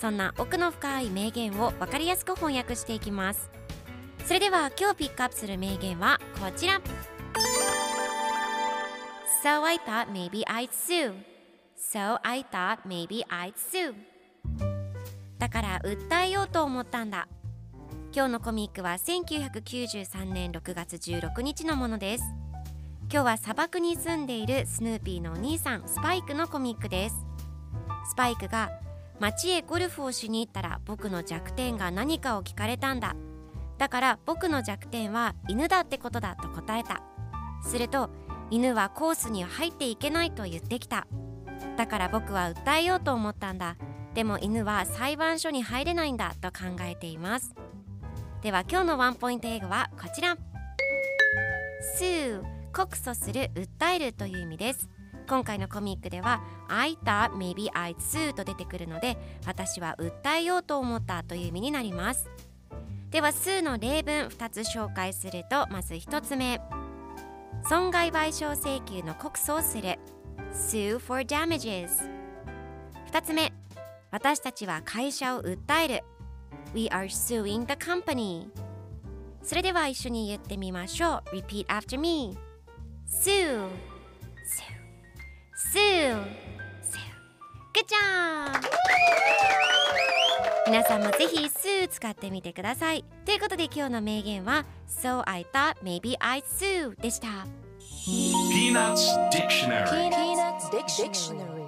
そんな奥の深い名言を分かりやすく翻訳していきます。それでは今日ピックアップする名言はこちら。So I thought maybe I'd sue. So I thought maybe I'd sue. だから訴えようと思ったんだ。今日のコミックは1993年6月16日のものです。今日は砂漠に住んでいるスヌーピーのお兄さんスパイクのコミックです。スパイクが街へゴルフをしに行ったら僕の弱点が何かを聞かれたんだ。だから僕の弱点は犬だってことだと答えた。すると犬はコースに入っていけないと言ってきた。だから僕は訴えようと思ったんだ。でも犬は裁判所に入れないんだと考えています。では今日のワンポイント英語はこちら。sue 告訴する訴えるという意味です。今回のコミックでは I thought maybe I'd sue と出てくるので私は訴えようと思ったという意味になります。では sue の例文2つ紹介するとまず1つ目。損害賠償請求の告訴をする。Sue for damages 2つ目私たちは会社を訴える。We are suing the company それでは一緒に言ってみましょう。Repeat after me Sue 皆さんもぜひ「スー」使ってみてください。ということで今日の名言は「So I thought maybe I'd sue」でした。ピーナッツ・ディクショナリー。